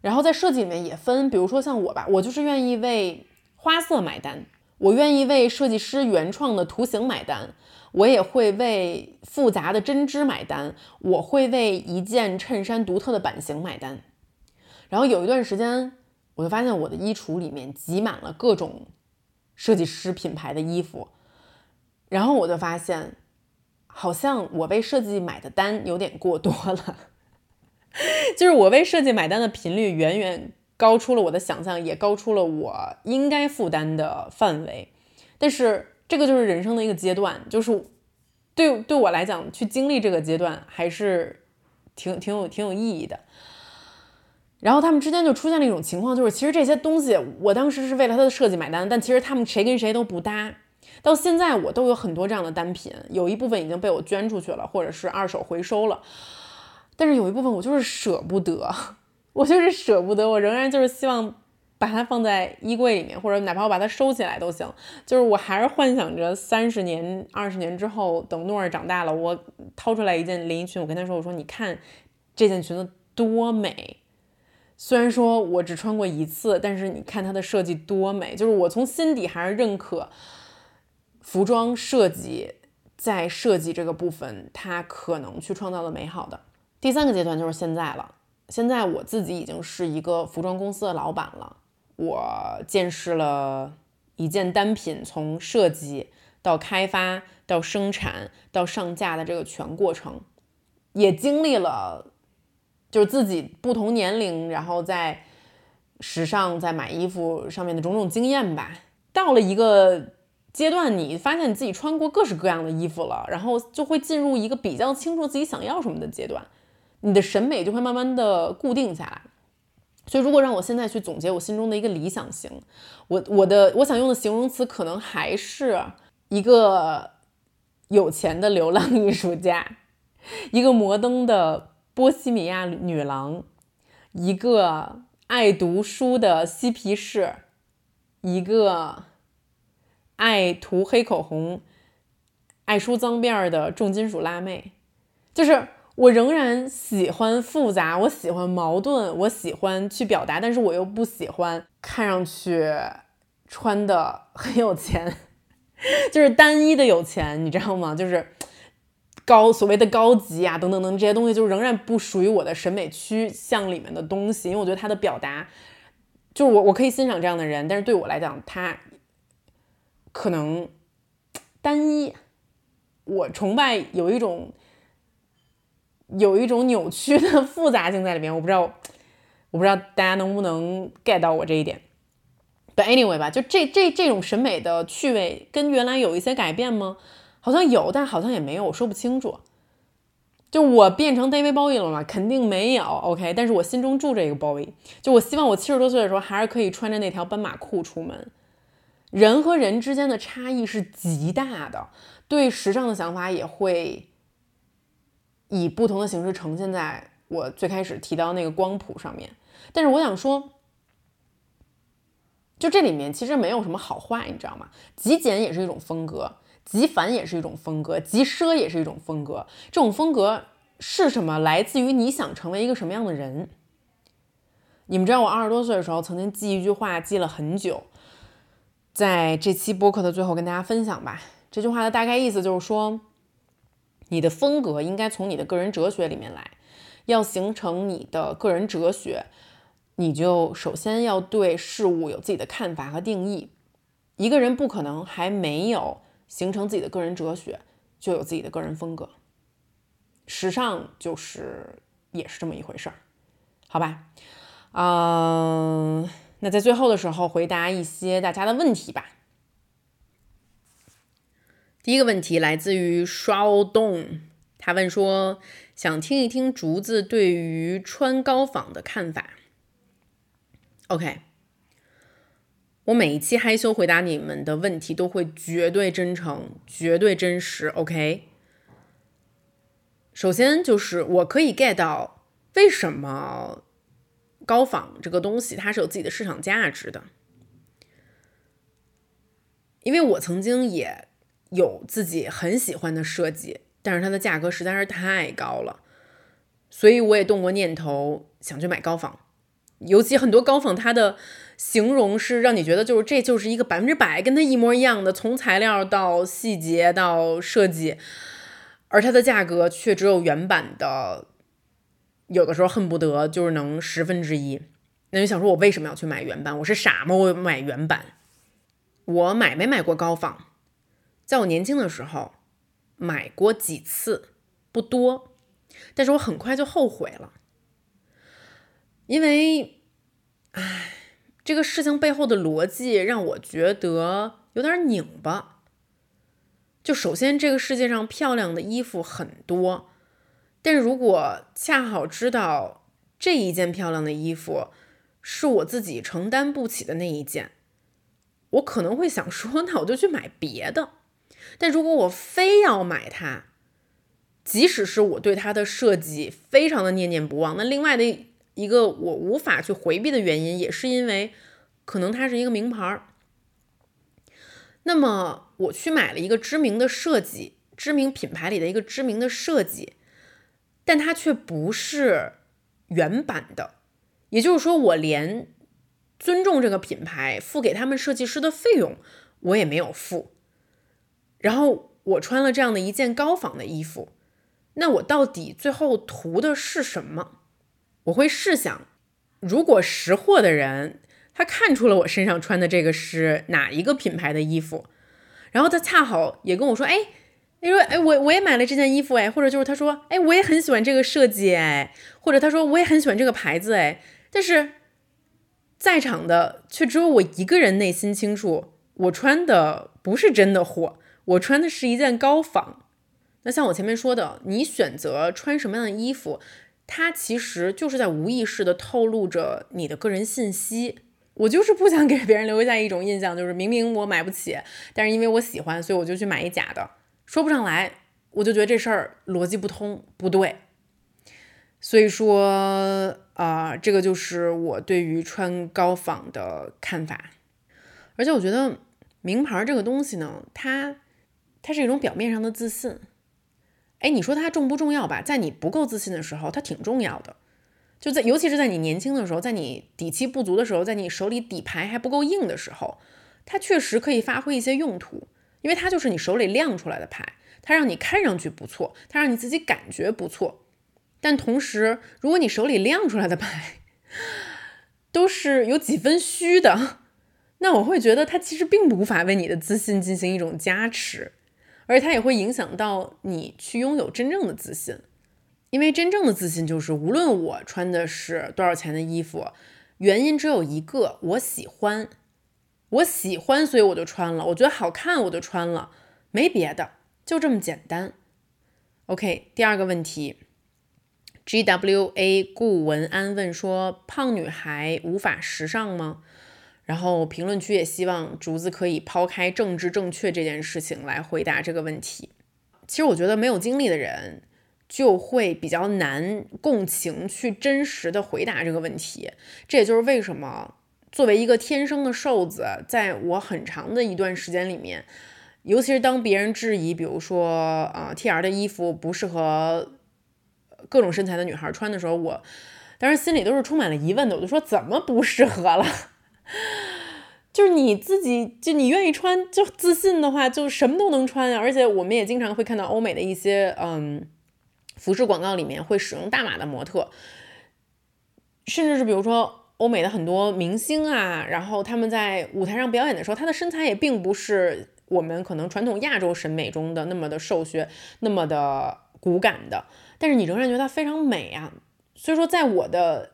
然后在设计里面也分，比如说像我吧，我就是愿意为花色买单。我愿意为设计师原创的图形买单，我也会为复杂的针织买单，我会为一件衬衫独特的版型买单。然后有一段时间，我就发现我的衣橱里面挤满了各种设计师品牌的衣服，然后我就发现，好像我为设计买的单有点过多了，就是我为设计买单的频率远远。高出了我的想象，也高出了我应该负担的范围。但是这个就是人生的一个阶段，就是对对我来讲，去经历这个阶段还是挺挺有挺有意义的。然后他们之间就出现了一种情况，就是其实这些东西我当时是为了它的设计买单，但其实他们谁跟谁都不搭。到现在我都有很多这样的单品，有一部分已经被我捐出去了，或者是二手回收了，但是有一部分我就是舍不得。我就是舍不得，我仍然就是希望把它放在衣柜里面，或者哪怕我把它收起来都行。就是我还是幻想着三十年、二十年之后，等诺儿长大了，我掏出来一件连衣裙，我跟他说：“我说你看这件裙子多美。虽然说我只穿过一次，但是你看它的设计多美。就是我从心底还是认可服装设计在设计这个部分，它可能去创造的美好的。第三个阶段就是现在了。”现在我自己已经是一个服装公司的老板了，我见识了一件单品从设计到开发到生产到上架的这个全过程，也经历了就是自己不同年龄，然后在时尚在买衣服上面的种种经验吧。到了一个阶段，你发现你自己穿过各式各样的衣服了，然后就会进入一个比较清楚自己想要什么的阶段。你的审美就会慢慢的固定下来，所以如果让我现在去总结我心中的一个理想型，我我的我想用的形容词可能还是一个有钱的流浪艺术家，一个摩登的波西米亚女郎，一个爱读书的嬉皮士，一个爱涂黑口红、爱梳脏辫儿的重金属辣妹，就是。我仍然喜欢复杂，我喜欢矛盾，我喜欢去表达，但是我又不喜欢看上去穿的很有钱，就是单一的有钱，你知道吗？就是高所谓的高级啊，等等等这些东西，就仍然不属于我的审美趋向里面的东西，因为我觉得他的表达，就是我我可以欣赏这样的人，但是对我来讲，他可能单一，我崇拜有一种。有一种扭曲的复杂性在里面，我不知道，我不知道大家能不能 get 到我这一点。But anyway 吧，就这这这种审美的趣味跟原来有一些改变吗？好像有，但好像也没有，我说不清楚。就我变成 David Bowie 了吗？肯定没有。OK，但是我心中住着一个 Bowie。就我希望我七十多岁的时候还是可以穿着那条斑马裤出门。人和人之间的差异是极大的，对时尚的想法也会。以不同的形式呈现在我最开始提到那个光谱上面，但是我想说，就这里面其实没有什么好坏，你知道吗？极简也是一种风格，极繁也是一种风格，极奢也是一种风格。这种风格是什么？来自于你想成为一个什么样的人。你们知道我二十多岁的时候曾经记一句话，记了很久，在这期播客的最后跟大家分享吧。这句话的大概意思就是说。你的风格应该从你的个人哲学里面来，要形成你的个人哲学，你就首先要对事物有自己的看法和定义。一个人不可能还没有形成自己的个人哲学，就有自己的个人风格。时尚就是也是这么一回事儿，好吧？嗯，那在最后的时候回答一些大家的问题吧。第一个问题来自于烧动，他问说：“想听一听竹子对于穿高仿的看法。” OK，我每一期害羞回答你们的问题都会绝对真诚、绝对真实。OK，首先就是我可以 get 到为什么高仿这个东西它是有自己的市场价值的，因为我曾经也。有自己很喜欢的设计，但是它的价格实在是太高了，所以我也动过念头想去买高仿。尤其很多高仿，它的形容是让你觉得就是这就是一个百分之百跟它一模一样的，从材料到细节到设计，而它的价格却只有原版的，有的时候恨不得就是能十分之一。那你想说，我为什么要去买原版？我是傻吗？我买原版？我买没买过高仿？在我年轻的时候买过几次，不多，但是我很快就后悔了，因为，唉。这个事情背后的逻辑让我觉得有点拧巴。就首先，这个世界上漂亮的衣服很多，但是如果恰好知道这一件漂亮的衣服是我自己承担不起的那一件，我可能会想说，那我就去买别的。但如果我非要买它，即使是我对它的设计非常的念念不忘，那另外的。一个我无法去回避的原因，也是因为可能它是一个名牌儿。那么我去买了一个知名的设计，知名品牌里的一个知名的设计，但它却不是原版的。也就是说，我连尊重这个品牌、付给他们设计师的费用我也没有付。然后我穿了这样的一件高仿的衣服，那我到底最后图的是什么？我会试想，如果识货的人他看出了我身上穿的这个是哪一个品牌的衣服，然后他恰好也跟我说，哎，你说，哎，我我也买了这件衣服，哎，或者就是他说，哎，我也很喜欢这个设计，哎，或者他说我也很喜欢这个牌子，哎，但是在场的却只有我一个人内心清楚，我穿的不是真的货，我穿的是一件高仿。那像我前面说的，你选择穿什么样的衣服？它其实就是在无意识的透露着你的个人信息。我就是不想给别人留下一种印象，就是明明我买不起，但是因为我喜欢，所以我就去买一假的。说不上来，我就觉得这事儿逻辑不通，不对。所以说啊，这个就是我对于穿高仿的看法。而且我觉得名牌这个东西呢，它它是一种表面上的自信。哎，你说它重不重要吧？在你不够自信的时候，它挺重要的。就在，尤其是在你年轻的时候，在你底气不足的时候，在你手里底牌还不够硬的时候，它确实可以发挥一些用途，因为它就是你手里亮出来的牌，它让你看上去不错，它让你自己感觉不错。但同时，如果你手里亮出来的牌都是有几分虚的，那我会觉得它其实并不无法为你的自信进行一种加持。而它也会影响到你去拥有真正的自信，因为真正的自信就是，无论我穿的是多少钱的衣服，原因只有一个，我喜欢，我喜欢，所以我就穿了，我觉得好看，我就穿了，没别的，就这么简单。OK，第二个问题，GWA 顾文安问说，胖女孩无法时尚吗？然后评论区也希望竹子可以抛开政治正确这件事情来回答这个问题。其实我觉得没有经历的人就会比较难共情去真实的回答这个问题。这也就是为什么作为一个天生的瘦子，在我很长的一段时间里面，尤其是当别人质疑，比如说啊 T R 的衣服不适合各种身材的女孩穿的时候，我当时心里都是充满了疑问的。我就说怎么不适合了？就是你自己，就你愿意穿，就自信的话，就什么都能穿啊。而且我们也经常会看到欧美的一些嗯服饰广告里面会使用大码的模特，甚至是比如说欧美的很多明星啊，然后他们在舞台上表演的时候，他的身材也并不是我们可能传统亚洲审美中的那么的瘦削，那么的骨感的，但是你仍然觉得他非常美啊。所以说，在我的。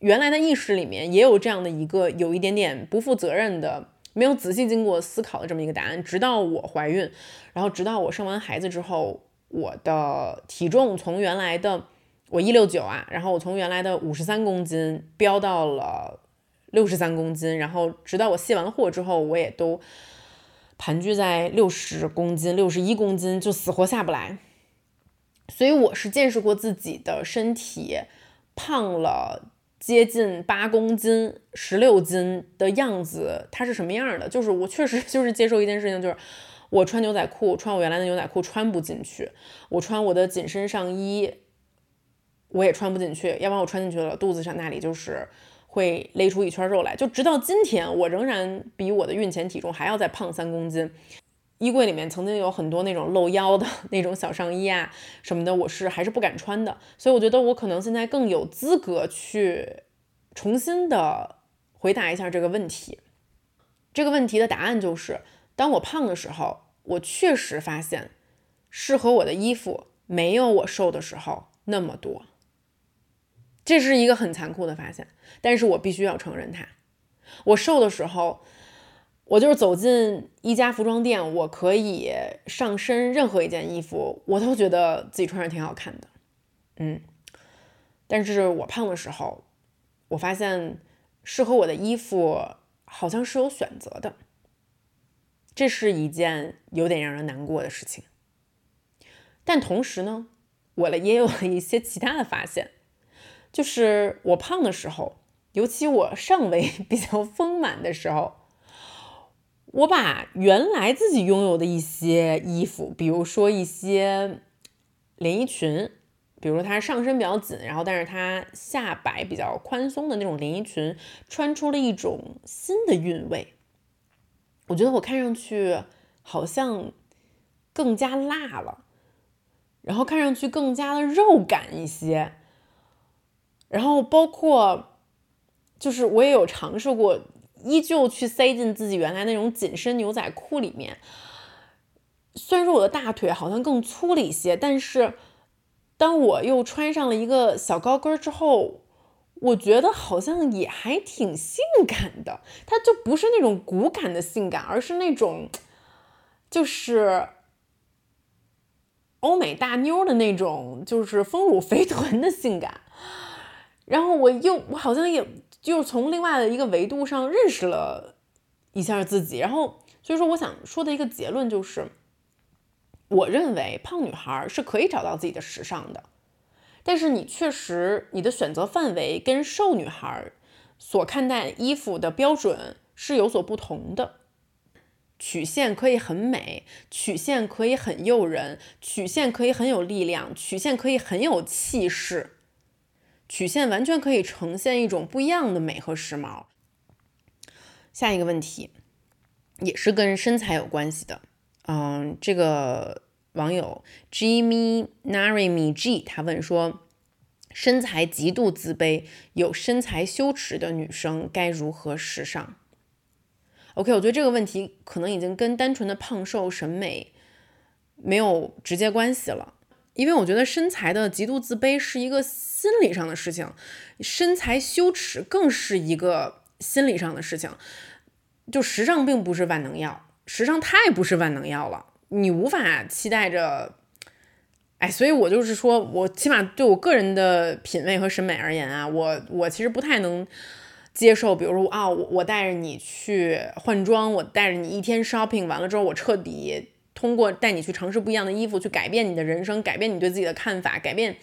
原来的意识里面也有这样的一个有一点点不负责任的、没有仔细经过思考的这么一个答案。直到我怀孕，然后直到我生完孩子之后，我的体重从原来的我一六九啊，然后我从原来的五十三公斤飙到了六十三公斤，然后直到我卸完货之后，我也都盘踞在六十公斤、六十一公斤，就死活下不来。所以我是见识过自己的身体胖了。接近八公斤、十六斤的样子，它是什么样的？就是我确实 就是接受一件事情，就是我穿牛仔裤，穿我原来的牛仔裤穿不进去；我穿我的紧身上衣，我也穿不进去。要不然我穿进去了，肚子上那里就是会勒出一圈肉来。就直到今天，我仍然比我的孕前体重还要再胖三公斤。衣柜里面曾经有很多那种露腰的 那种小上衣啊什么的，我是还是不敢穿的。所以我觉得我可能现在更有资格去重新的回答一下这个问题。这个问题的答案就是：当我胖的时候，我确实发现适合我的衣服没有我瘦的时候那么多。这是一个很残酷的发现，但是我必须要承认它。我瘦的时候。我就是走进一家服装店，我可以上身任何一件衣服，我都觉得自己穿上挺好看的，嗯。但是我胖的时候，我发现适合我的衣服好像是有选择的，这是一件有点让人难过的事情。但同时呢，我也有了一些其他的发现，就是我胖的时候，尤其我上围 比较丰满的时候。我把原来自己拥有的一些衣服，比如说一些连衣裙，比如说它上身比较紧，然后但是它下摆比较宽松的那种连衣裙，穿出了一种新的韵味。我觉得我看上去好像更加辣了，然后看上去更加的肉感一些，然后包括就是我也有尝试过。依旧去塞进自己原来那种紧身牛仔裤里面。虽然说我的大腿好像更粗了一些，但是当我又穿上了一个小高跟之后，我觉得好像也还挺性感的。它就不是那种骨感的性感，而是那种就是欧美大妞的那种，就是丰乳肥臀的性感。然后我又我好像也。就是从另外的一个维度上认识了一下自己，然后所以说我想说的一个结论就是，我认为胖女孩是可以找到自己的时尚的，但是你确实你的选择范围跟瘦女孩所看待衣服的标准是有所不同的。曲线可以很美，曲线可以很诱人，曲线可以很有力量，曲线可以很有气势。曲线完全可以呈现一种不一样的美和时髦。下一个问题也是跟身材有关系的，嗯，这个网友 Jimmy Narimi G 他问说，身材极度自卑、有身材羞耻的女生该如何时尚？OK，我觉得这个问题可能已经跟单纯的胖瘦审美没有直接关系了。因为我觉得身材的极度自卑是一个心理上的事情，身材羞耻更是一个心理上的事情。就时尚并不是万能药，时尚太不是万能药了，你无法期待着。哎，所以我就是说，我起码对我个人的品味和审美而言啊，我我其实不太能接受，比如说啊，我我带着你去换装，我带着你一天 shopping 完了之后，我彻底。通过带你去尝试不一样的衣服，去改变你的人生，改变你对自己的看法，改变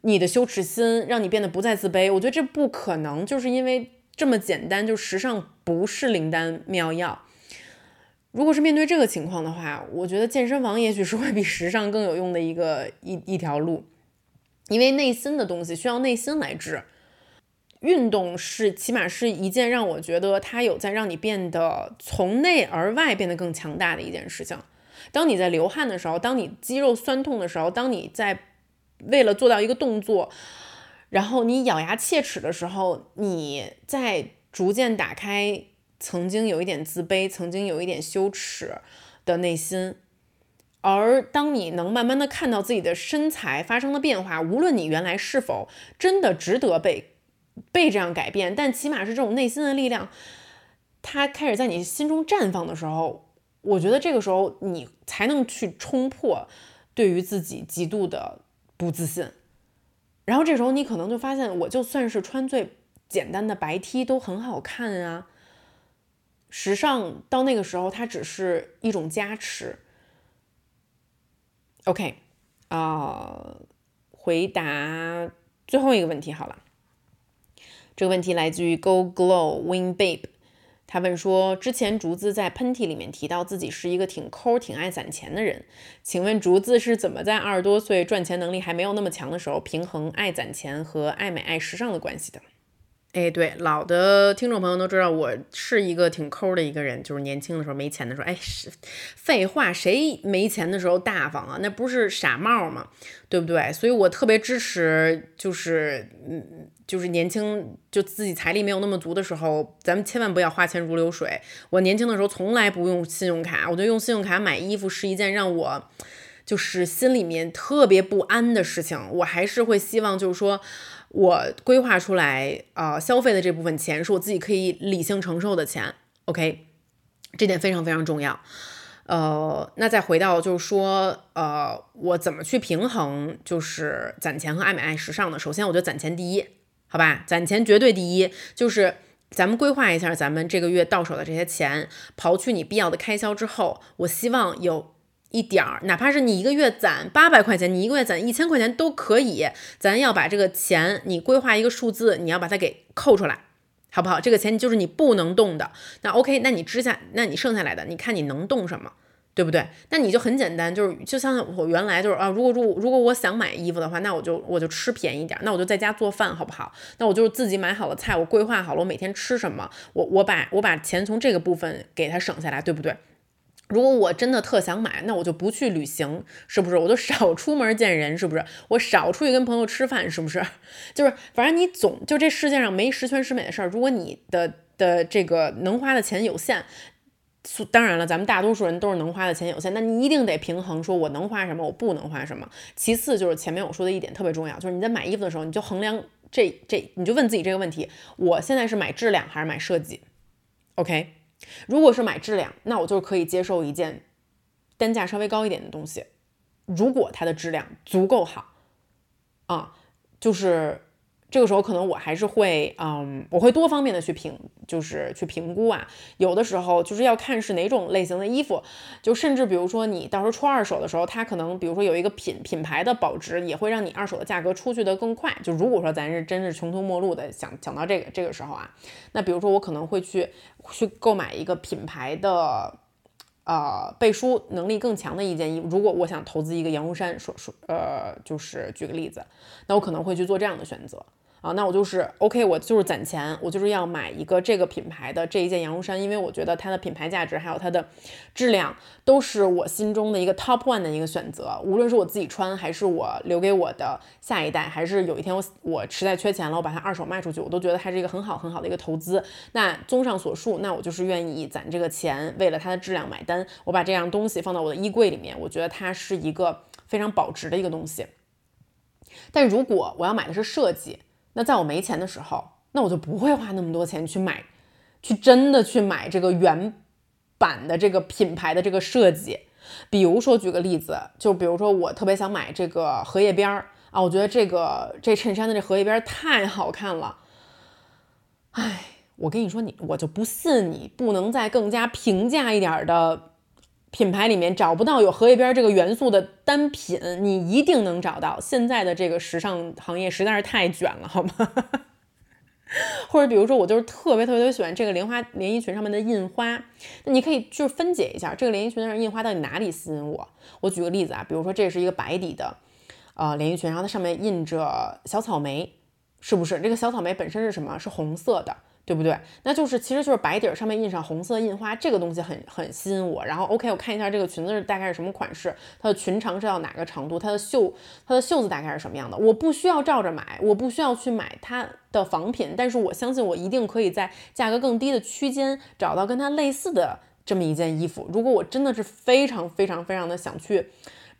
你的羞耻心，让你变得不再自卑。我觉得这不可能，就是因为这么简单，就时尚不是灵丹妙药。如果是面对这个情况的话，我觉得健身房也许是会比时尚更有用的一个一一条路，因为内心的东西需要内心来治。运动是起码是一件让我觉得它有在让你变得从内而外变得更强大的一件事情。当你在流汗的时候，当你肌肉酸痛的时候，当你在为了做到一个动作，然后你咬牙切齿的时候，你在逐渐打开曾经有一点自卑、曾经有一点羞耻的内心。而当你能慢慢的看到自己的身材发生了变化，无论你原来是否真的值得被被这样改变，但起码是这种内心的力量，它开始在你心中绽放的时候。我觉得这个时候你才能去冲破对于自己极度的不自信，然后这时候你可能就发现，我就算是穿最简单的白 T 都很好看啊。时尚到那个时候，它只是一种加持。OK，啊，回答最后一个问题好了。这个问题来自于 Go Glow Win Babe。他问说：“之前竹子在喷嚏里面提到自己是一个挺抠、挺爱攒钱的人，请问竹子是怎么在二十多岁赚钱能力还没有那么强的时候，平衡爱攒钱和爱美、爱时尚的关系的哎，对，老的听众朋友都知道，我是一个挺抠的一个人，就是年轻的时候没钱的时候，哎，是废话，谁没钱的时候大方啊？那不是傻帽吗？对不对？所以我特别支持，就是嗯，就是年轻就自己财力没有那么足的时候，咱们千万不要花钱如流水。我年轻的时候从来不用信用卡，我觉得用信用卡买衣服是一件让我就是心里面特别不安的事情。我还是会希望就是说。我规划出来啊，消费的这部分钱是我自己可以理性承受的钱，OK，这点非常非常重要。呃，那再回到就是说，呃，我怎么去平衡就是攒钱和爱美爱时尚呢？首先，我觉得攒钱第一，好吧，攒钱绝对第一。就是咱们规划一下咱们这个月到手的这些钱，刨去你必要的开销之后，我希望有。一点儿，哪怕是你一个月攒八百块钱，你一个月攒一千块钱都可以。咱要把这个钱，你规划一个数字，你要把它给扣出来，好不好？这个钱就是你不能动的。那 OK，那你之下，那你剩下来的，你看你能动什么，对不对？那你就很简单，就是就像我原来就是啊，如果如果如果我想买衣服的话，那我就我就吃便宜点，那我就在家做饭，好不好？那我就自己买好了菜，我规划好了我每天吃什么，我我把我把钱从这个部分给它省下来，对不对？如果我真的特想买，那我就不去旅行，是不是？我就少出门见人，是不是？我少出去跟朋友吃饭，是不是？就是反正你总就这世界上没十全十美的事儿。如果你的的这个能花的钱有限，当然了，咱们大多数人都是能花的钱有限，那你一定得平衡，说我能花什么，我不能花什么。其次就是前面我说的一点特别重要，就是你在买衣服的时候，你就衡量这这，你就问自己这个问题：我现在是买质量还是买设计？OK。如果是买质量，那我就可以接受一件单价稍微高一点的东西。如果它的质量足够好，啊，就是。这个时候可能我还是会，嗯，我会多方面的去评，就是去评估啊。有的时候就是要看是哪种类型的衣服，就甚至比如说你到时候出二手的时候，它可能比如说有一个品品牌的保值，也会让你二手的价格出去的更快。就如果说咱是真是穷途末路的，想想到这个这个时候啊，那比如说我可能会去去购买一个品牌的，呃，背书能力更强的一件衣服。如果我想投资一个羊绒衫，说说，呃，就是举个例子，那我可能会去做这样的选择。啊，那我就是 OK，我就是攒钱，我就是要买一个这个品牌的这一件羊绒衫，因为我觉得它的品牌价值还有它的质量都是我心中的一个 top one 的一个选择。无论是我自己穿，还是我留给我的下一代，还是有一天我我实在缺钱了，我把它二手卖出去，我都觉得它是一个很好很好的一个投资。那综上所述，那我就是愿意攒这个钱，为了它的质量买单。我把这样东西放到我的衣柜里面，我觉得它是一个非常保值的一个东西。但如果我要买的是设计，那在我没钱的时候，那我就不会花那么多钱去买，去真的去买这个原版的这个品牌的这个设计。比如说，举个例子，就比如说我特别想买这个荷叶边儿啊，我觉得这个这衬衫的这荷叶边太好看了。哎，我跟你说，你我就不信你不能在更加平价一点的。品牌里面找不到有荷叶边这个元素的单品，你一定能找到。现在的这个时尚行业实在是太卷了，好吗？或者比如说，我就是特别特别特别喜欢这个莲花连衣裙上面的印花，那你可以就是分解一下这个连衣裙上印花到底哪里吸引我。我举个例子啊，比如说这是一个白底的呃连衣裙，然后它上面印着小草莓，是不是？这个小草莓本身是什么？是红色的。对不对？那就是其实就是白底儿上面印上红色印花，这个东西很很吸引我。然后 OK，我看一下这个裙子是大概是什么款式，它的裙长是到哪个长度，它的袖它的袖子大概是什么样的。我不需要照着买，我不需要去买它的仿品，但是我相信我一定可以在价格更低的区间找到跟它类似的这么一件衣服。如果我真的是非常非常非常的想去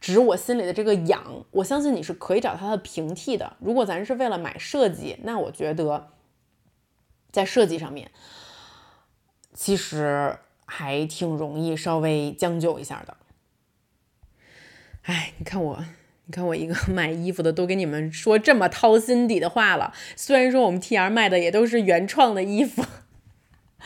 止我心里的这个痒，我相信你是可以找它的平替的。如果咱是为了买设计，那我觉得。在设计上面，其实还挺容易稍微将就一下的。哎，你看我，你看我一个 卖衣服的都给你们说这么掏心底的话了。虽然说我们 T R 卖的也都是原创的衣服，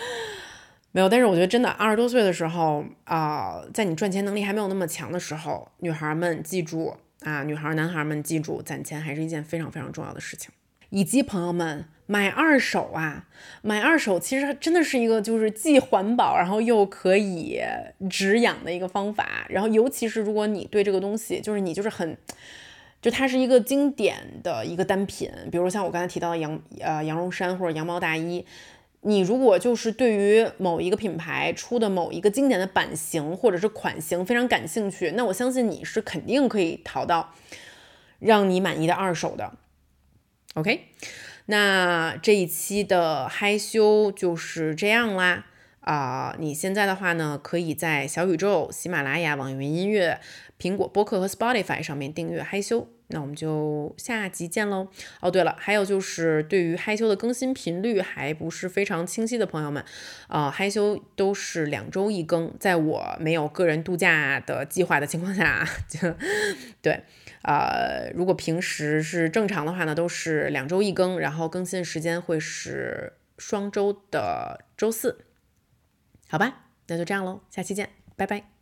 没有，但是我觉得真的二十多岁的时候啊，在你赚钱能力还没有那么强的时候，女孩们记住啊，女孩男孩们记住，攒钱还是一件非常非常重要的事情。以及朋友们买二手啊，买二手其实真的是一个就是既环保，然后又可以止痒的一个方法。然后尤其是如果你对这个东西，就是你就是很就它是一个经典的一个单品，比如像我刚才提到的羊呃羊绒衫或者羊毛大衣，你如果就是对于某一个品牌出的某一个经典的版型或者是款型非常感兴趣，那我相信你是肯定可以淘到让你满意的二手的。OK，那这一期的害羞就是这样啦。啊，你现在的话呢，可以在小宇宙、喜马拉雅、网易云音乐、苹果播客和 Spotify 上面订阅害羞。那我们就下集见喽。哦，对了，还有就是对于害羞的更新频率还不是非常清晰的朋友们，啊，害羞都是两周一更，在我没有个人度假的计划的情况下，就对，呃，如果平时是正常的话呢，都是两周一更，然后更新时间会是双周的周四。好吧，那就这样喽，下期见，拜拜。